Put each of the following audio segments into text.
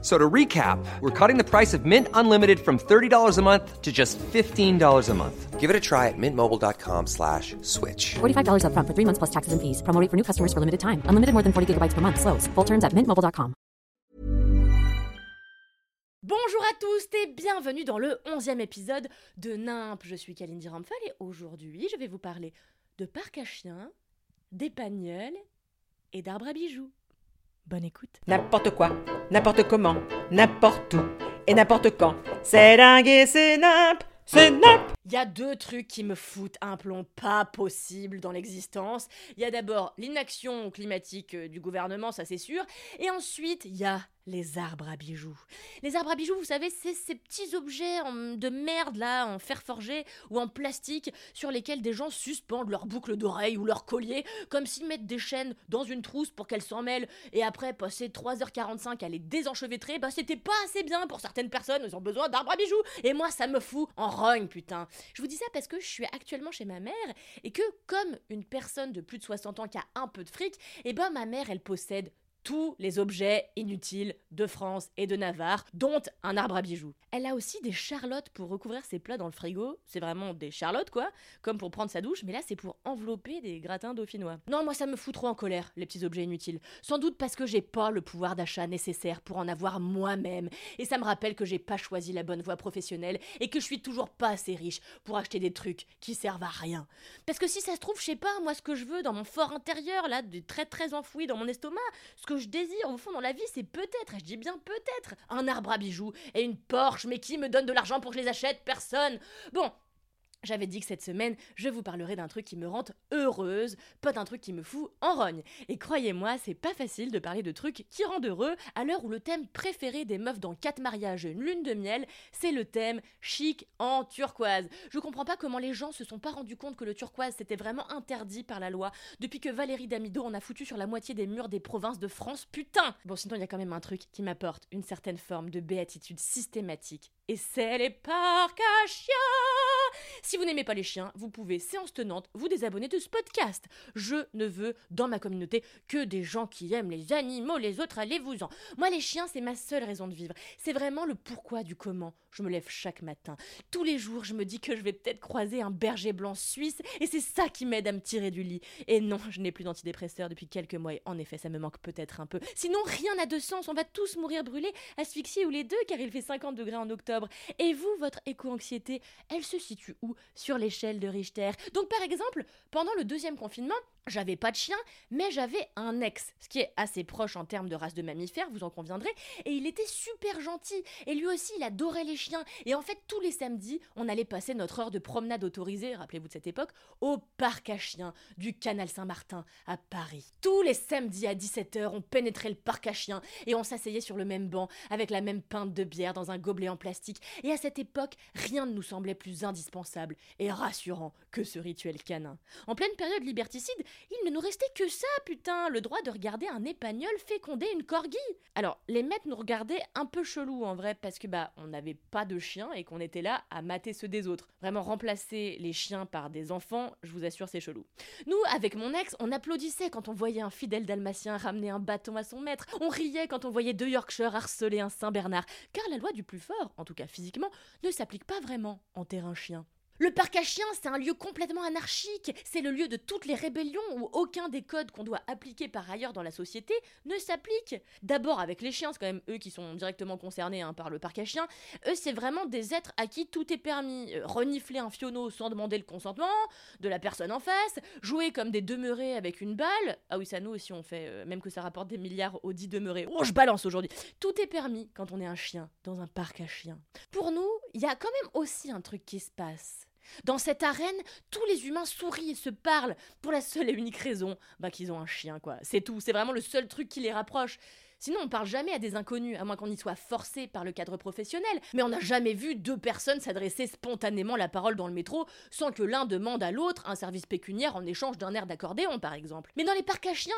So to recap, we're cutting the price of Mint Unlimited from $30 a month to just $15 a month. Give it a try at mintmobile.com slash switch. $45 upfront for three months plus taxes and fees. Promo rate for new customers for limited time. Unlimited more than 40 gigabytes per month. Slows. Full terms at mintmobile.com. Bonjour à tous et bienvenue dans le 11e épisode de Nimp. Je suis Kalindi Ramphal et aujourd'hui je vais vous parler de parc à chiens, d'épagnols et d'arbres à bijoux. Bonne écoute. N'importe quoi, n'importe comment, n'importe où et n'importe quand. C'est dingue et c'est nimp, c'est nimp. Il y a deux trucs qui me foutent un plomb pas possible dans l'existence. Il y a d'abord l'inaction climatique euh, du gouvernement, ça c'est sûr. Et ensuite, il y a les arbres à bijoux. Les arbres à bijoux, vous savez, c'est ces petits objets de merde là, en fer forgé ou en plastique, sur lesquels des gens suspendent leurs boucles d'oreilles ou leurs colliers, comme s'ils mettent des chaînes dans une trousse pour qu'elles s'en mêlent, et après passer 3h45 à les désenchevêtrer, bah c'était pas assez bien pour certaines personnes, elles ont besoin d'arbres à bijoux. Et moi, ça me fout en rogne, putain. Je vous dis ça parce que je suis actuellement chez ma mère, et que comme une personne de plus de 60 ans qui a un peu de fric, et ben ma mère, elle possède tous les objets inutiles de France et de Navarre, dont un arbre à bijoux. Elle a aussi des charlottes pour recouvrir ses plats dans le frigo. C'est vraiment des charlottes, quoi, comme pour prendre sa douche, mais là, c'est pour envelopper des gratins dauphinois. Non, moi, ça me fout trop en colère, les petits objets inutiles. Sans doute parce que j'ai pas le pouvoir d'achat nécessaire pour en avoir moi-même. Et ça me rappelle que j'ai pas choisi la bonne voie professionnelle et que je suis toujours pas assez riche pour acheter des trucs qui servent à rien. Parce que si ça se trouve, je sais pas, moi, ce que je veux dans mon fort intérieur, là, très très enfoui dans mon estomac, ce que je désire au fond dans la vie, c'est peut-être, et je dis bien peut-être, un arbre à bijoux et une Porsche, mais qui me donne de l'argent pour que je les achète? Personne. Bon. J'avais dit que cette semaine, je vous parlerai d'un truc qui me rend heureuse, pas d'un truc qui me fout en rogne. Et croyez-moi, c'est pas facile de parler de trucs qui rendent heureux à l'heure où le thème préféré des meufs dans 4 mariages et une lune de miel, c'est le thème chic en turquoise. Je comprends pas comment les gens se sont pas rendus compte que le turquoise c'était vraiment interdit par la loi depuis que Valérie Damido en a foutu sur la moitié des murs des provinces de France, putain Bon, sinon, il y a quand même un truc qui m'apporte une certaine forme de béatitude systématique. Et c'est les parcs chiens Si vous n'aimez pas les chiens, vous pouvez, séance tenante, vous désabonner de ce podcast. Je ne veux, dans ma communauté, que des gens qui aiment les animaux, les autres, allez-vous-en. Moi, les chiens, c'est ma seule raison de vivre. C'est vraiment le pourquoi du comment. Je me lève chaque matin. Tous les jours, je me dis que je vais peut-être croiser un berger blanc suisse, et c'est ça qui m'aide à me tirer du lit. Et non, je n'ai plus d'antidépresseurs depuis quelques mois, et en effet, ça me manque peut-être un peu. Sinon, rien n'a de sens, on va tous mourir brûlés, asphyxiés ou les deux, car il fait 50 degrés en octobre. Et vous, votre éco-anxiété, elle se situe où? Sur l'échelle de Richter. Donc, par exemple, pendant le deuxième confinement, j'avais pas de chien, mais j'avais un ex, ce qui est assez proche en termes de race de mammifères, vous en conviendrez, et il était super gentil, et lui aussi il adorait les chiens, et en fait tous les samedis, on allait passer notre heure de promenade autorisée, rappelez-vous de cette époque, au parc à chiens du canal Saint-Martin à Paris. Tous les samedis à 17h, on pénétrait le parc à chiens, et on s'asseyait sur le même banc, avec la même pinte de bière dans un gobelet en plastique, et à cette époque, rien ne nous semblait plus indispensable et rassurant que ce rituel canin. En pleine période liberticide, il ne nous restait que ça, putain, le droit de regarder un épagnol féconder une corgi. Alors, les maîtres nous regardaient un peu chelou en vrai, parce que bah, on n'avait pas de chiens et qu'on était là à mater ceux des autres. Vraiment, remplacer les chiens par des enfants, je vous assure, c'est chelou. Nous, avec mon ex, on applaudissait quand on voyait un fidèle dalmatien ramener un bâton à son maître. On riait quand on voyait deux Yorkshire harceler un Saint-Bernard. Car la loi du plus fort, en tout cas physiquement, ne s'applique pas vraiment en terrain chien. Le parc à chiens, c'est un lieu complètement anarchique. C'est le lieu de toutes les rébellions où aucun des codes qu'on doit appliquer par ailleurs dans la société ne s'applique. D'abord avec les chiens, c'est quand même eux qui sont directement concernés hein, par le parc à chiens. Eux, c'est vraiment des êtres à qui tout est permis. Euh, renifler un fionneau sans demander le consentement de la personne en face, jouer comme des demeurés avec une balle. Ah oui, ça nous aussi on fait, euh, même que ça rapporte des milliards aux dix demeurés. Oh, je balance aujourd'hui. Tout est permis quand on est un chien dans un parc à chiens. Pour nous, il y a quand même aussi un truc qui se passe. Dans cette arène, tous les humains sourient et se parlent pour la seule et unique raison bah, qu'ils ont un chien, quoi. C'est tout, c'est vraiment le seul truc qui les rapproche. Sinon, on parle jamais à des inconnus, à moins qu'on y soit forcé par le cadre professionnel. Mais on n'a jamais vu deux personnes s'adresser spontanément la parole dans le métro sans que l'un demande à l'autre un service pécuniaire en échange d'un air d'accordéon, par exemple. Mais dans les parcs à chiens,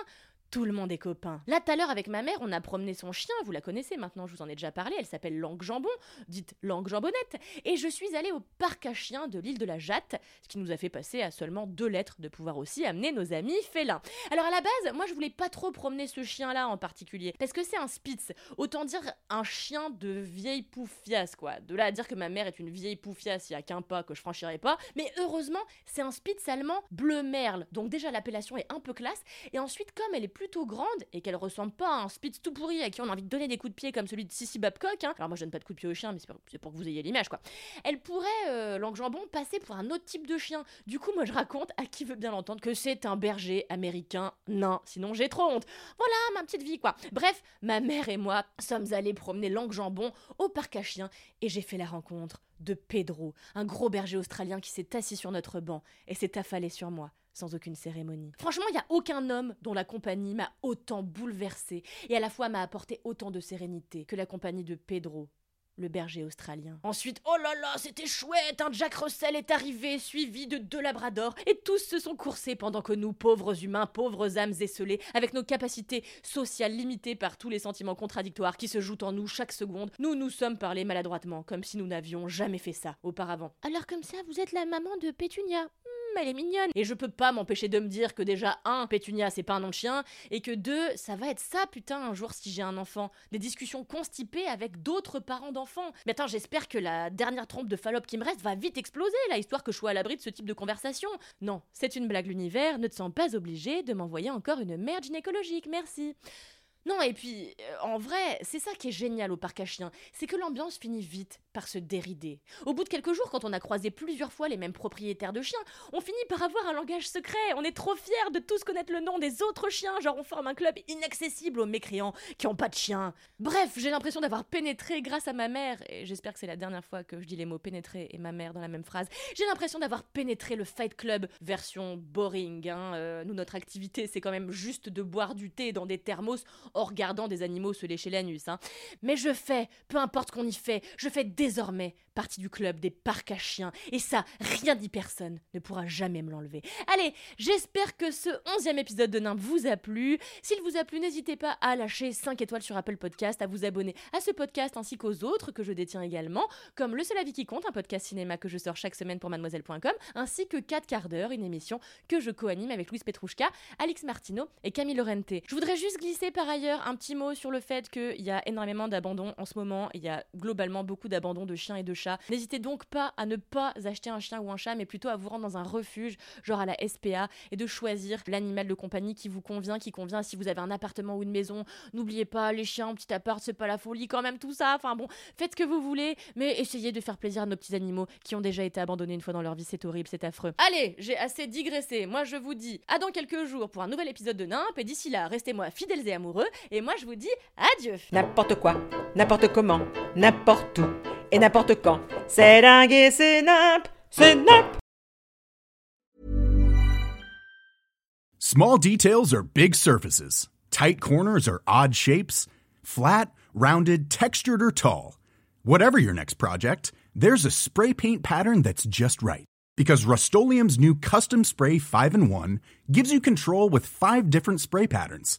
tout le monde est copain. Là, tout à l'heure, avec ma mère, on a promené son chien, vous la connaissez maintenant, je vous en ai déjà parlé, elle s'appelle Langue Jambon, dite Langue Jambonnette, et je suis allée au parc à chiens de l'île de la Jatte, ce qui nous a fait passer à seulement deux lettres de pouvoir aussi amener nos amis félins. Alors à la base, moi je voulais pas trop promener ce chien-là en particulier, parce que c'est un Spitz, autant dire un chien de vieille poufiasse, quoi. De là à dire que ma mère est une vieille poufiasse, il y a qu'un pas que je franchirai pas, mais heureusement, c'est un Spitz allemand bleu merle, donc déjà l'appellation est un peu classe, et ensuite, comme elle est plutôt grande et qu'elle ressemble pas à un Spitz tout pourri à qui on a envie de donner des coups de pied comme celui de Sissy Babcock, hein. alors moi je donne pas de coups de pied au chien, mais c'est pour, que vous ayez l'image quoi. Elle pourrait, euh, langue jambon, passer pour un autre type de chien. Du coup, moi je raconte à qui veut bien l'entendre que c'est un berger américain nain, sinon j'ai trop honte. Voilà ma petite vie quoi. Bref, ma mère et moi sommes allés promener langue jambon au parc à chiens et j'ai fait la rencontre de Pedro, un gros berger australien qui s'est assis sur notre banc et s'est affalé sur moi sans aucune cérémonie. Franchement, il n'y a aucun homme dont la compagnie m'a autant bouleversé et à la fois m'a apporté autant de sérénité que la compagnie de Pedro, le berger australien. Ensuite, oh là là, c'était chouette, un Jack Russell est arrivé, suivi de deux labradors, et tous se sont coursés pendant que nous, pauvres humains, pauvres âmes esselées, avec nos capacités sociales limitées par tous les sentiments contradictoires qui se jouent en nous chaque seconde, nous nous sommes parlé maladroitement, comme si nous n'avions jamais fait ça auparavant. Alors comme ça, vous êtes la maman de Pétunia elle est mignonne. Et je peux pas m'empêcher de me dire que déjà, un, Pétunia, c'est pas un nom de chien, et que deux, ça va être ça, putain, un jour si j'ai un enfant. Des discussions constipées avec d'autres parents d'enfants. Mais attends, j'espère que la dernière trompe de Fallop qui me reste va vite exploser, là, histoire que je sois à l'abri de ce type de conversation. Non, c'est une blague l'univers, ne te sens pas obligé de m'envoyer encore une merde gynécologique, merci. Non, et puis, euh, en vrai, c'est ça qui est génial au parc à chiens, c'est que l'ambiance finit vite par se dérider. Au bout de quelques jours, quand on a croisé plusieurs fois les mêmes propriétaires de chiens, on finit par avoir un langage secret, on est trop fiers de tous connaître le nom des autres chiens, genre on forme un club inaccessible aux mécréants qui ont pas de chiens. Bref, j'ai l'impression d'avoir pénétré grâce à ma mère, et j'espère que c'est la dernière fois que je dis les mots pénétrer et ma mère dans la même phrase, j'ai l'impression d'avoir pénétré le Fight Club, version boring, hein. Euh, nous, notre activité, c'est quand même juste de boire du thé dans des thermos en regardant des animaux se lécher l'anus. Hein. Mais je fais, peu importe qu'on y fait, je fais désormais partie du club des parcs à chiens. Et ça, rien ni personne ne pourra jamais me l'enlever. Allez, j'espère que ce onzième épisode de Nimp vous a plu. S'il vous a plu, n'hésitez pas à lâcher 5 étoiles sur Apple Podcast, à vous abonner à ce podcast ainsi qu'aux autres que je détiens également, comme Le Seul Avis qui compte, un podcast cinéma que je sors chaque semaine pour mademoiselle.com, ainsi que 4 quarts d'heure, une émission que je co-anime avec Louise Petrouchka, Alix Martino et Camille Lorente. Je voudrais juste glisser par ailleurs un petit mot sur le fait qu'il y a énormément d'abandon en ce moment. Il y a globalement beaucoup d'abandon de chiens et de chats. N'hésitez donc pas à ne pas acheter un chien ou un chat, mais plutôt à vous rendre dans un refuge, genre à la SPA, et de choisir l'animal de compagnie qui vous convient, qui convient si vous avez un appartement ou une maison. N'oubliez pas, les chiens en petit appart, c'est pas la folie quand même, tout ça. Enfin bon, faites ce que vous voulez, mais essayez de faire plaisir à nos petits animaux qui ont déjà été abandonnés une fois dans leur vie. C'est horrible, c'est affreux. Allez, j'ai assez digressé. Moi, je vous dis à dans quelques jours pour un nouvel épisode de Nimp, et d'ici là, restez-moi fidèles et amoureux, et moi, je vous dis adieu. N'importe quoi, n'importe comment, n'importe où et n'importe quand. C'est dingue et c'est nimp, c'est nimp. Small details are big surfaces. Tight corners are odd shapes. Flat, rounded, textured, or tall. Whatever your next project, there's a spray paint pattern that's just right. Because Rust new Custom Spray 5 in 1 gives you control with five different spray patterns.